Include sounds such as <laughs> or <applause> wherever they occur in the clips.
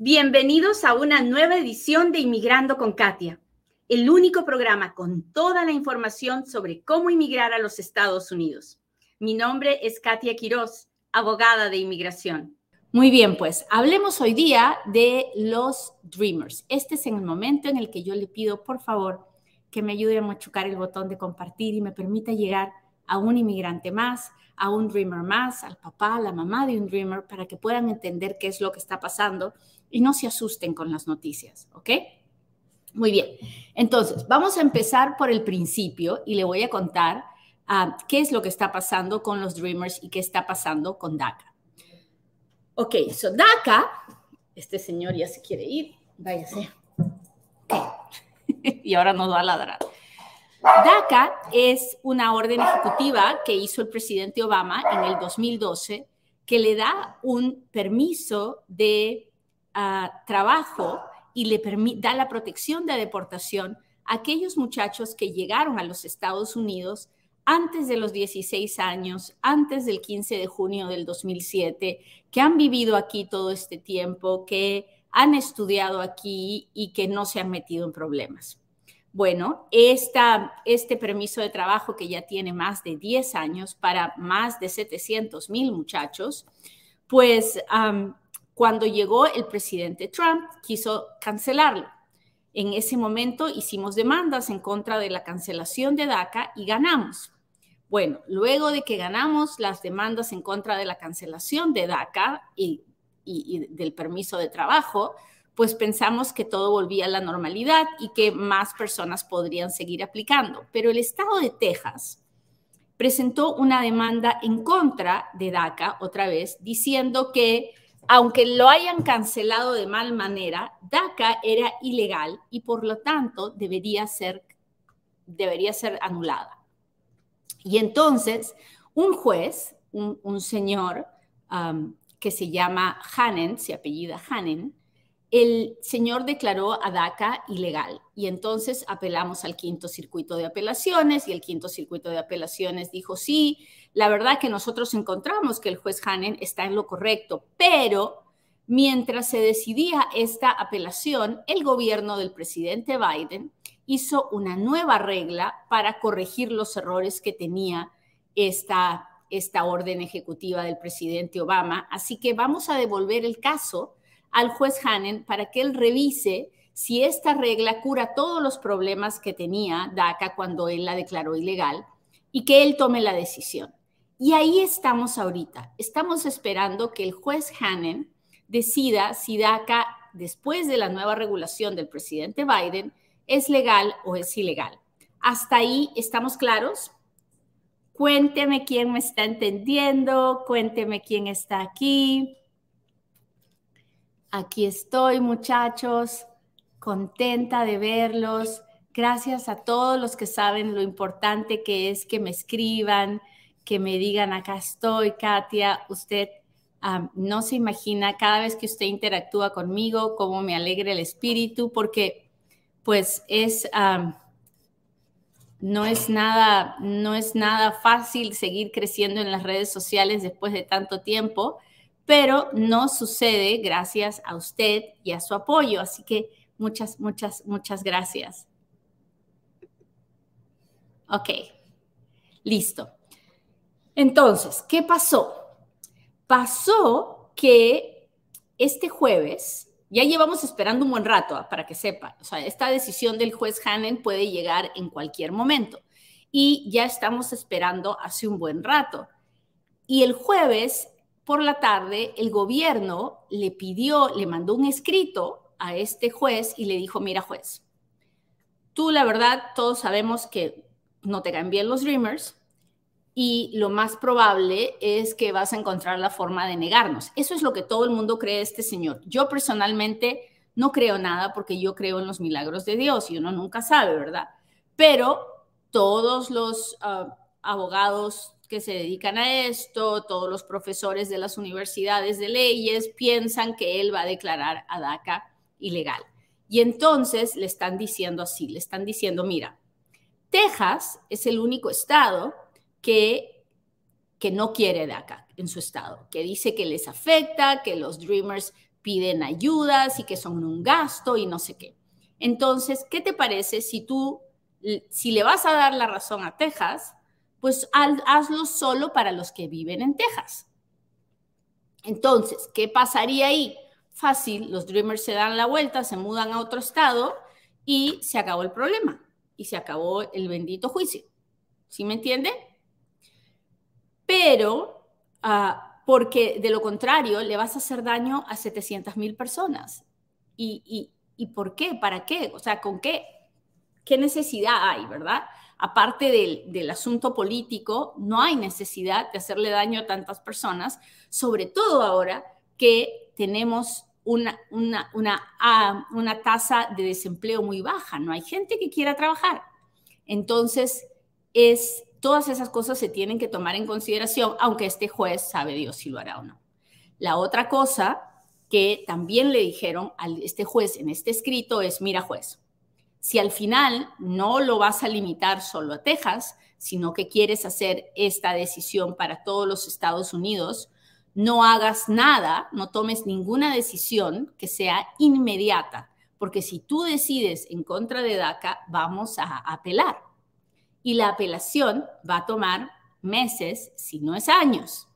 Bienvenidos a una nueva edición de Inmigrando con Katia, el único programa con toda la información sobre cómo inmigrar a los Estados Unidos. Mi nombre es Katia Quiroz, abogada de inmigración. Muy bien, pues hablemos hoy día de los Dreamers. Este es el momento en el que yo le pido, por favor, que me ayude a machucar el botón de compartir y me permita llegar a un inmigrante más, a un Dreamer más, al papá, a la mamá de un Dreamer, para que puedan entender qué es lo que está pasando y no se asusten con las noticias, ¿ok? Muy bien, entonces vamos a empezar por el principio y le voy a contar uh, qué es lo que está pasando con los Dreamers y qué está pasando con DACA. Ok, so DACA, este señor ya se quiere ir, váyase. <laughs> y ahora nos va a ladrar. DACA es una orden ejecutiva que hizo el presidente Obama en el 2012 que le da un permiso de trabajo y le da la protección de deportación a aquellos muchachos que llegaron a los Estados Unidos antes de los 16 años, antes del 15 de junio del 2007, que han vivido aquí todo este tiempo, que han estudiado aquí y que no se han metido en problemas. Bueno, esta, este permiso de trabajo que ya tiene más de 10 años para más de 700 mil muchachos, pues cuando llegó el presidente Trump, quiso cancelarlo. En ese momento hicimos demandas en contra de la cancelación de DACA y ganamos. Bueno, luego de que ganamos las demandas en contra de la cancelación de DACA y, del permiso de trabajo, pues pensamos que todo volvía a la normalidad y que más personas podrían seguir aplicando. Pero el estado de Texas presentó una demanda en contra de DACA otra vez, diciendo que aunque lo hayan cancelado de mal manera, DACA era ilegal y por lo tanto debería ser, debería ser anulada. Y entonces un juez, un, señor um, que se llama Hanen, se apellida Hanen, el señor declaró a DACA ilegal y entonces apelamos al quinto circuito de apelaciones y el quinto circuito de apelaciones dijo, sí, la verdad que nosotros encontramos que el juez Hanen está en lo correcto, pero mientras se decidía esta apelación, el gobierno del presidente Biden hizo una nueva regla para corregir los errores que tenía esta, esta orden ejecutiva del presidente Obama. Así que vamos a devolver el caso al juez Hanen para que él revise si esta regla cura todos los problemas que tenía DACA cuando él la declaró ilegal y que él tome la decisión. Y ahí estamos ahorita. Estamos esperando que el juez Hanen decida si DACA, después de la nueva regulación del presidente Biden, es legal o es ilegal. Hasta ahí estamos claros. Cuénteme quién me está entendiendo, cuénteme quién está aquí. Aquí estoy, muchachos, contenta de verlos. Gracias a todos los que saben lo importante que es que me escriban, que me digan, acá estoy, Katia, usted no se imagina cada vez que usted interactúa conmigo, cómo me alegra el espíritu, porque pues es, no es nada, no es nada fácil seguir creciendo en las redes sociales después de tanto tiempo pero no sucede gracias a usted y a su apoyo. Así que muchas, muchas, muchas gracias. Ok, listo. Entonces, ¿qué pasó? Pasó que este jueves, ya llevamos esperando un buen rato, ah, para que sepan, o sea, esta decisión del juez Hannen puede llegar en cualquier momento y ya estamos esperando hace un buen rato. Y el jueves por la tarde, el gobierno le pidió, le mandó un escrito a este juez y le dijo, mira juez, tú la verdad, todos sabemos que no te caen bien los Dreamers y lo más probable es que vas a encontrar la forma de negarnos. Eso es lo que todo el mundo cree este señor. Yo personalmente no creo nada porque yo creo en los milagros de Dios y uno nunca sabe, ¿verdad? Pero todos los ah, abogados que se dedican a esto, todos los profesores de las universidades de leyes piensan que él va a declarar a DACA ilegal. Y entonces le están diciendo así, le están diciendo, mira, Texas es el único estado que, que no quiere DACA en su estado, que dice que les afecta, que los Dreamers piden ayudas y que son un gasto y no sé qué. Entonces, ¿qué te parece si tú, si le vas a dar la razón a Texas, pues hazlo solo para los que viven en Texas? Entonces, ¿qué pasaría ahí? Fácil, los Dreamers se dan la vuelta, se mudan a otro estado y se acabó el problema y se acabó el bendito juicio. ¿Sí me entiende? Pero, ah, porque de lo contrario, le vas a hacer daño a 700 mil personas. ¿Y, y, por qué? ¿Para qué? O sea, ¿con qué? ¿Qué necesidad hay, verdad? Aparte del, asunto político, no hay necesidad de hacerle daño a tantas personas, sobre todo ahora que tenemos una, ah, tasa de desempleo muy baja, no hay gente que quiera trabajar. Entonces, es, todas esas cosas se tienen que tomar en consideración, aunque este juez sabe Dios si lo hará o no. La otra cosa que también le dijeron a este juez en este escrito es, mira juez, si al final no lo vas a limitar solo a Texas, sino que quieres hacer esta decisión para todos los Estados Unidos, no hagas nada, no tomes ninguna decisión que sea inmediata, porque si tú decides en contra de DACA, vamos a apelar. Y la apelación va a tomar meses, si no es años.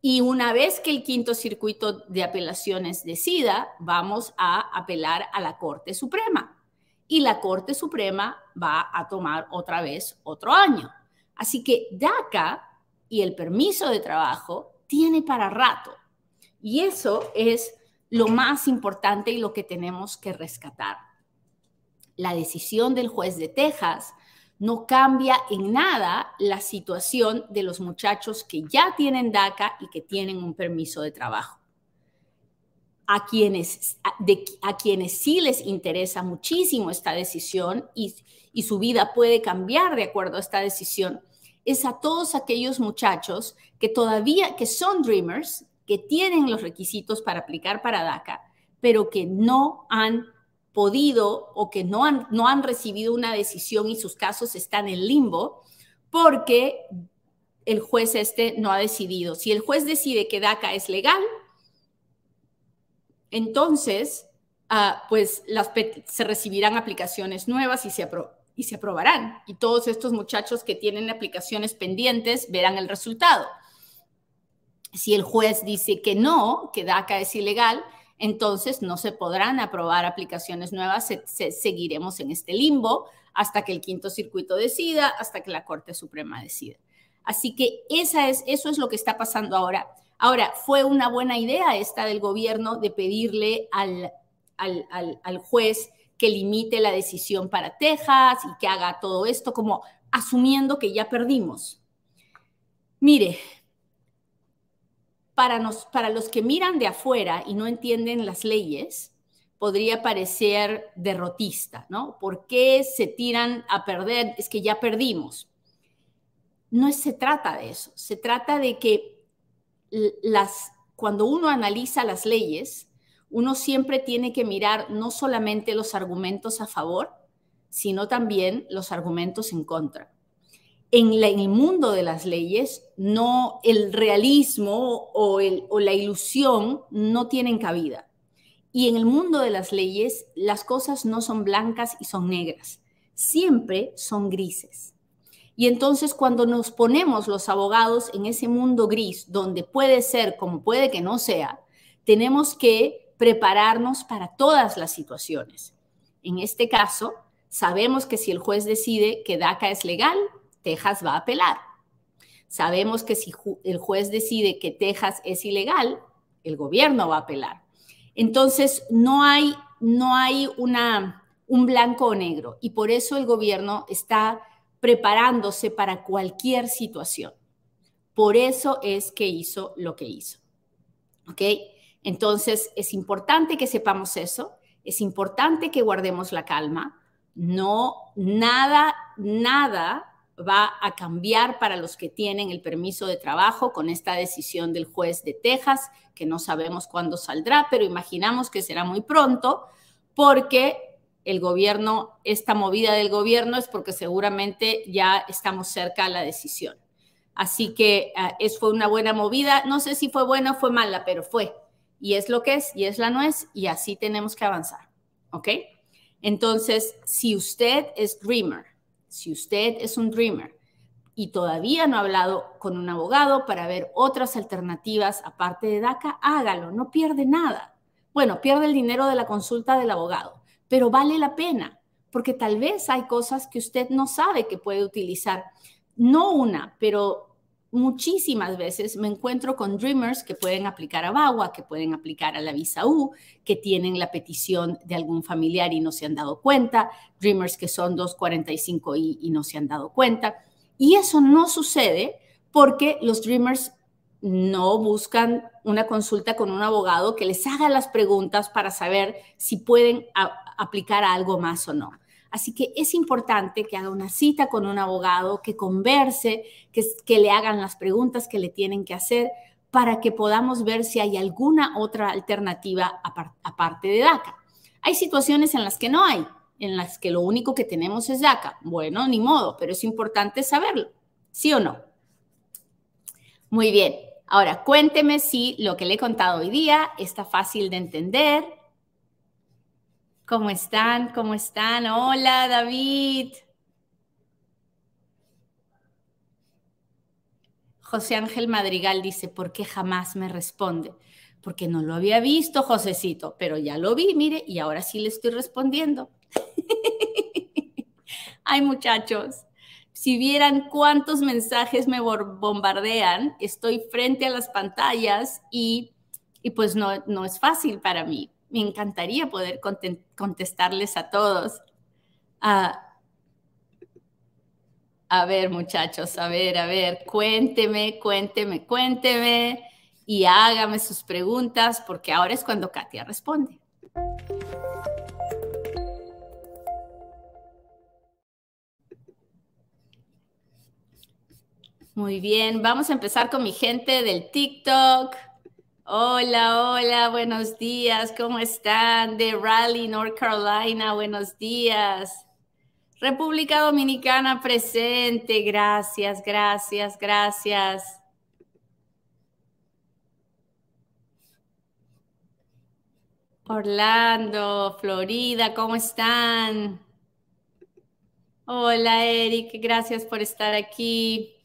Y una vez que el quinto circuito de apelaciones decida, vamos a apelar a la Corte Suprema. Y la Corte Suprema va a tomar otra vez otro año. Así que DACA y el permiso de trabajo tiene para rato. Y eso es lo más importante y lo que tenemos que rescatar. La decisión del juez de Texas no cambia en nada la situación de los muchachos que ya tienen DACA y que tienen un permiso de trabajo. A quienes, a quienes sí les interesa muchísimo esta decisión y, y su vida puede cambiar de acuerdo a esta decisión, es a todos aquellos muchachos que todavía, que son dreamers, que tienen los requisitos para aplicar para DACA, pero que no han podido o que no han, no han recibido una decisión y sus casos están en limbo porque el juez este no ha decidido. Si el juez decide que DACA es legal, entonces ah, pues las, se recibirán aplicaciones nuevas y se, y se aprobarán. Y todos estos muchachos que tienen aplicaciones pendientes verán el resultado. Si el juez dice que no, que DACA es ilegal, entonces no se podrán aprobar aplicaciones nuevas, seguiremos en este limbo hasta que el quinto circuito decida, hasta que la Corte Suprema decida. Así que eso es lo que está pasando ahora. Ahora, fue una buena idea esta del gobierno de pedirle al, al, al juez que limite la decisión para Texas y que haga todo esto como asumiendo que ya perdimos. Mire, para, nos, para los que miran de afuera y no entienden las leyes, podría parecer derrotista, ¿no? ¿Por qué se tiran a perder? Es que ya perdimos. No se trata de eso, se trata de que las, cuando uno analiza las leyes, uno siempre tiene que mirar no solamente los argumentos a favor, sino también los argumentos en contra. En, el mundo de las leyes, no el realismo o, o la ilusión no tienen cabida. Y en el mundo de las leyes, las cosas no son blancas y son negras, siempre son grises. Y entonces cuando nos ponemos los abogados en ese mundo gris, donde puede ser como puede que no sea, tenemos que prepararnos para todas las situaciones. En este caso, sabemos que si el juez decide que DACA es legal, Texas va a apelar. Sabemos que si el juez decide que Texas es ilegal, el gobierno va a apelar. Entonces, no hay, no hay una, un blanco o negro y por eso el gobierno está preparándose para cualquier situación. Por eso es que hizo lo que hizo. ¿Ok? Entonces, es importante que sepamos eso, es importante que guardemos la calma. No, nada, nada va a cambiar para los que tienen el permiso de trabajo con esta decisión del juez de Texas, que no sabemos cuándo saldrá, pero imaginamos que será muy pronto, porque el gobierno, esta movida del gobierno es porque seguramente ya estamos cerca a la decisión. Así que uh, es, fue una buena movida. No sé si fue buena o fue mala, pero fue. y es lo que es y es la nuez y así tenemos que avanzar. ¿Ok? Entonces, si usted es dreamer, si usted es un dreamer y todavía no ha hablado con un abogado para ver otras alternativas aparte de DACA, hágalo, no pierde nada. Bueno, pierde el dinero de la consulta del abogado, pero vale la pena porque tal vez hay cosas que usted no sabe que puede utilizar. No una, pero muchísimas veces me encuentro con dreamers que pueden aplicar a BAWA, que pueden aplicar a la visa U, que tienen la petición de algún familiar y no se han dado cuenta, dreamers que son 245 y, y no se han dado cuenta. Y eso no sucede porque los dreamers no buscan una consulta con un abogado que les haga las preguntas para saber si pueden aplicar a algo más o no. Así que es importante que haga una cita con un abogado, que converse, que, que le hagan las preguntas que le tienen que hacer para que podamos ver si hay alguna otra alternativa aparte de DACA. Hay situaciones en las que no hay, en las que lo único que tenemos es DACA. Bueno, ni modo, pero es importante saberlo, ¿sí o no? Muy bien. Ahora, cuénteme si lo que le he contado hoy día está fácil de entender, ¿Cómo están? ¿Cómo están? Hola, David. José Ángel Madrigal dice, ¿por qué jamás me responde? Porque no lo había visto, Josecito, pero ya lo vi, mire, y ahora sí le estoy respondiendo. <laughs> Ay, muchachos, si vieran cuántos mensajes me bombardean, estoy frente a las pantallas y, y pues no, no es fácil para mí me encantaría poder contestarles a todos. a ver, muchachos, a ver, a ver, cuénteme, cuénteme, cuénteme y hágame sus preguntas porque ahora es cuando Katia responde. Muy bien, vamos a empezar con mi gente del TikTok. Hola, hola, buenos días, ¿cómo están? De Raleigh, North Carolina, buenos días. República Dominicana presente, gracias, gracias, gracias. Orlando, Florida, ¿cómo están? Hola, Eric, gracias por estar aquí.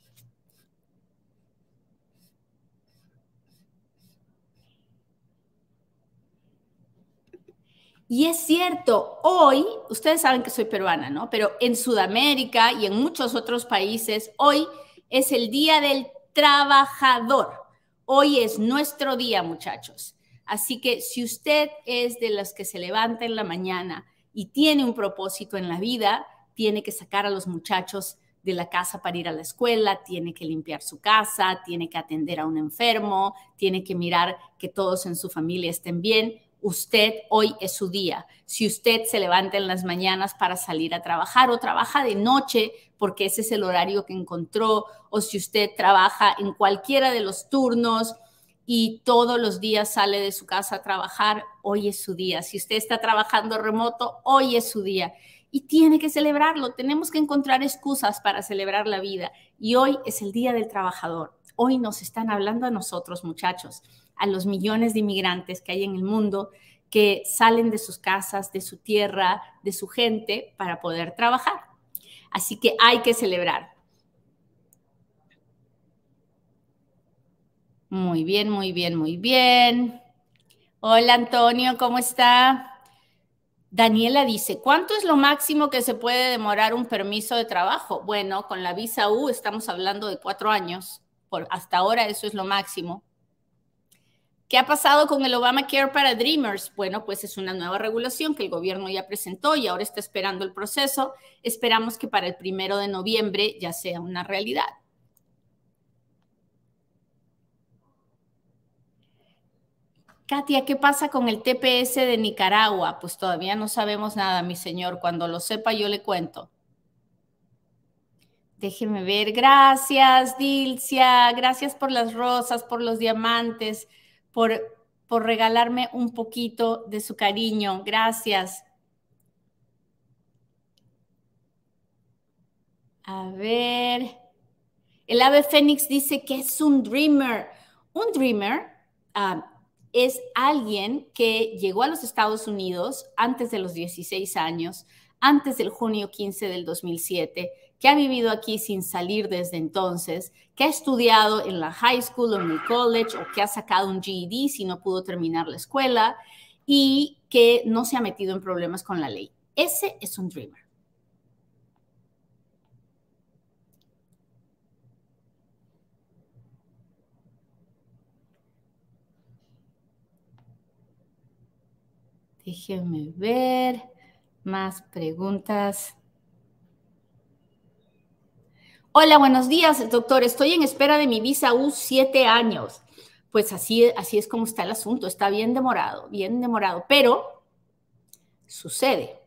Y es cierto, hoy, ustedes saben que soy peruana, ¿no? Pero en Sudamérica y en muchos otros países, hoy es el Día del Trabajador. Hoy es nuestro día, muchachos. Así que si usted es de los que se levanta en la mañana y tiene un propósito en la vida, tiene que sacar a los muchachos de la casa para ir a la escuela, tiene que limpiar su casa, tiene que atender a un enfermo, tiene que mirar que todos en su familia estén bien usted hoy es su día. Si usted se levanta en las mañanas para salir a trabajar o trabaja de noche porque ese es el horario que encontró, o si usted trabaja en cualquiera de los turnos y todos los días sale de su casa a trabajar, hoy es su día. Si usted está trabajando remoto, hoy es su día. Y tiene que celebrarlo. Tenemos que encontrar excusas para celebrar la vida. Y hoy es el Día del Trabajador. Hoy nos están hablando a nosotros, muchachos a los millones de inmigrantes que hay en el mundo que salen de sus casas, de su tierra, de su gente para poder trabajar. Así que hay que celebrar. Muy bien, muy bien, muy bien. Hola Antonio, ¿cómo está? Daniela dice, ¿cuánto es lo máximo que se puede demorar un permiso de trabajo? Bueno, con la visa U estamos hablando de cuatro años. Por, hasta ahora eso es lo máximo. ¿Qué ha pasado con el Obamacare para Dreamers? Bueno, pues es una nueva regulación que el gobierno ya presentó y ahora está esperando el proceso. Esperamos que para el primero de noviembre ya sea una realidad. Katia, ¿qué pasa con el TPS de Nicaragua? Pues todavía no sabemos nada, mi señor. Cuando lo sepa, yo le cuento. Déjeme ver. Gracias, Dilcia. Gracias por las rosas, por los diamantes por, por regalarme un poquito de su cariño. Gracias. A ver. El ave fénix dice que es un dreamer. Un dreamer, ah, es alguien que llegó a los Estados Unidos antes de los 16 años, antes del junio 15 del 2007, que ha vivido aquí sin salir desde entonces, que ha estudiado en la high school o en el college o que ha sacado un GED si no pudo terminar la escuela y que no se ha metido en problemas con la ley. Ese es un dreamer. Déjenme ver más preguntas. Hola, buenos días, doctor. Estoy en espera de mi visa U siete años. Pues así, así es como está el asunto. Está bien demorado, bien demorado. Pero sucede.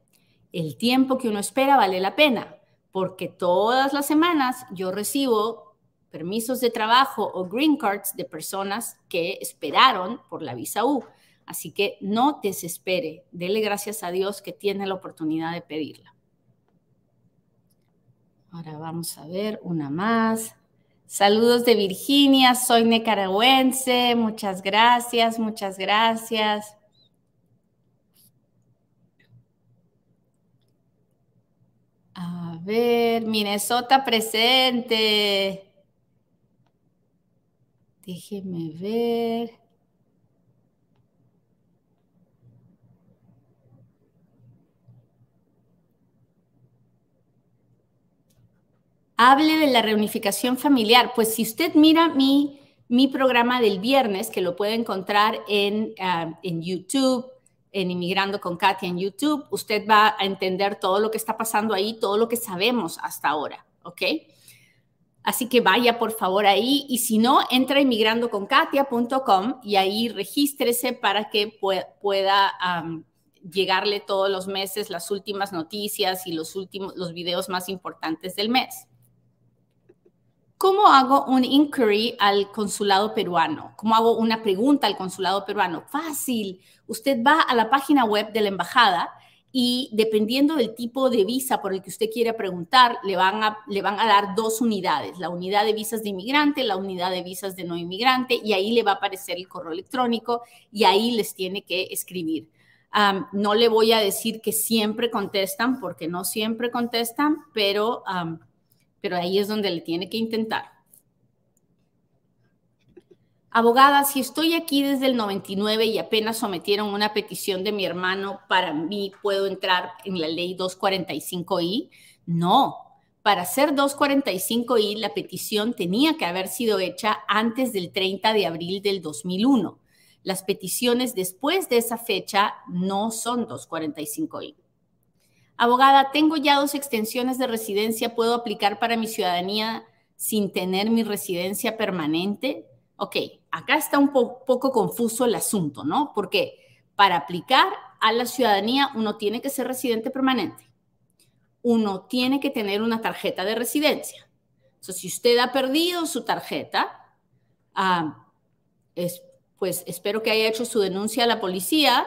El tiempo que uno espera vale la pena, porque todas las semanas yo recibo permisos de trabajo o green cards de personas que esperaron por la visa U. Así que no desespere, dele gracias a Dios que tiene la oportunidad de pedirla. Ahora vamos a ver una más. Saludos de Virginia, soy nicaragüense, muchas gracias, muchas gracias. A ver, Minnesota presente. Déjeme ver. Hable de la reunificación familiar. Pues si usted mira mi, mi programa del viernes, que lo puede encontrar en, ah, en YouTube, en Inmigrando con Katia en YouTube, usted va a entender todo lo que está pasando ahí, todo lo que sabemos hasta ahora, ¿ok? Así que vaya por favor ahí y si no, entra a inmigrandoconkatia.com y ahí regístrese para que pueda, llegarle todos los meses las últimas noticias y los últimos los videos más importantes del mes. ¿Cómo hago un inquiry al consulado peruano? ¿Cómo hago una pregunta al consulado peruano? Fácil. Usted va a la página web de la embajada y dependiendo del tipo de visa por el que usted quiera preguntar, le van a, le van a dar dos unidades, la unidad de visas de inmigrante, la unidad de visas de no inmigrante, y ahí le va a aparecer el correo electrónico y ahí les tiene que escribir. no le voy a decir que siempre contestan, porque no siempre contestan, pero pero ahí es donde le tiene que intentar. Abogada, si estoy aquí desde el 99 y apenas sometieron una petición de mi hermano, ¿para mí puedo entrar en la ley 245i? No. Para hacer 245i, la petición tenía que haber sido hecha antes del 30 de abril del 2001. Las peticiones después de esa fecha no son 245i. Abogada, tengo ya dos extensiones de residencia, ¿puedo aplicar para mi ciudadanía sin tener mi residencia permanente? Ok, acá está un poco confuso el asunto, ¿no? Porque para aplicar a la ciudadanía uno tiene que ser residente permanente. Uno tiene que tener una tarjeta de residencia. Entonces, si usted ha perdido su tarjeta, ah, pues espero que haya hecho su denuncia a la policía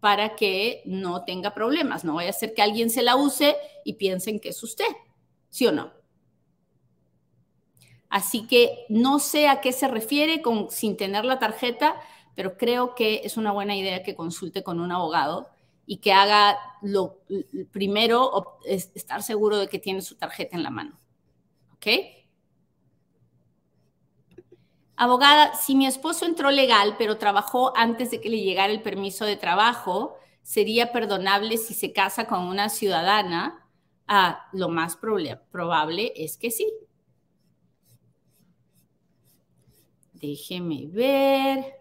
para que no tenga problemas. No vaya a ser que alguien se la use y piensen que es usted, ¿sí o no? Así que no sé a qué se refiere con sin tener la tarjeta, pero creo que es una buena idea que consulte con un abogado y que haga lo primero, estar seguro de que tiene su tarjeta en la mano. ¿Ok? Abogada, si mi esposo entró legal, pero trabajó antes de que le llegara el permiso de trabajo, ¿sería perdonable si se casa con una ciudadana? Ah, lo más probable es que sí. Déjeme ver.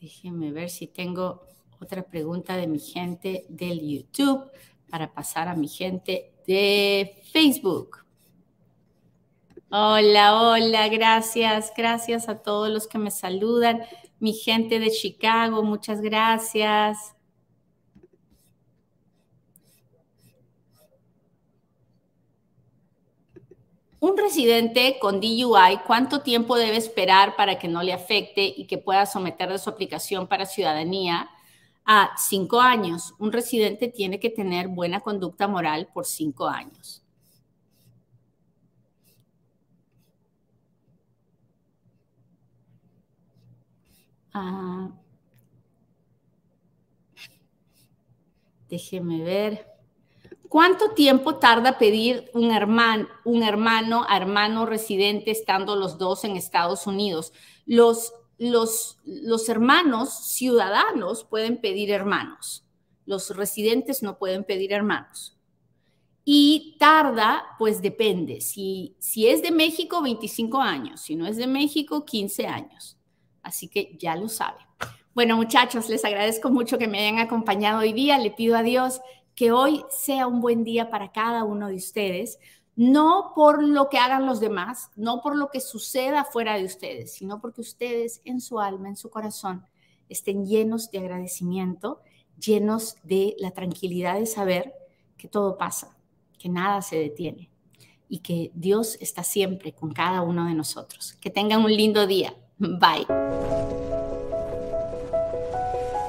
Déjeme ver si tengo otra pregunta de mi gente del YouTube para pasar a mi gente de Facebook. Hola, hola, gracias, gracias a todos los que me saludan. Mi gente de Chicago, muchas gracias. Un residente con DUI, ¿cuánto tiempo debe esperar para que no le afecte y que pueda someter su aplicación para ciudadanía? A cinco años. Un residente tiene que tener buena conducta moral por cinco años. Déjeme ver. ¿Cuánto tiempo tarda pedir un hermano, un hermano hermano residente estando los dos en Estados Unidos? Los, los, los hermanos ciudadanos pueden pedir hermanos. Los residentes no pueden pedir hermanos. Y tarda, pues depende. Si, si es de México, 25 años. Si no es de México, 15 años. Así que ya lo sabe. Bueno, muchachos, les agradezco mucho que me hayan acompañado hoy día. Le pido a Dios que hoy sea un buen día para cada uno de ustedes, no por lo que hagan los demás, no por lo que suceda fuera de ustedes, sino porque ustedes en su alma, en su corazón, estén llenos de agradecimiento, llenos de la tranquilidad de saber que todo pasa, que nada se detiene y que Dios está siempre con cada uno de nosotros. Que tengan un lindo día. Bye.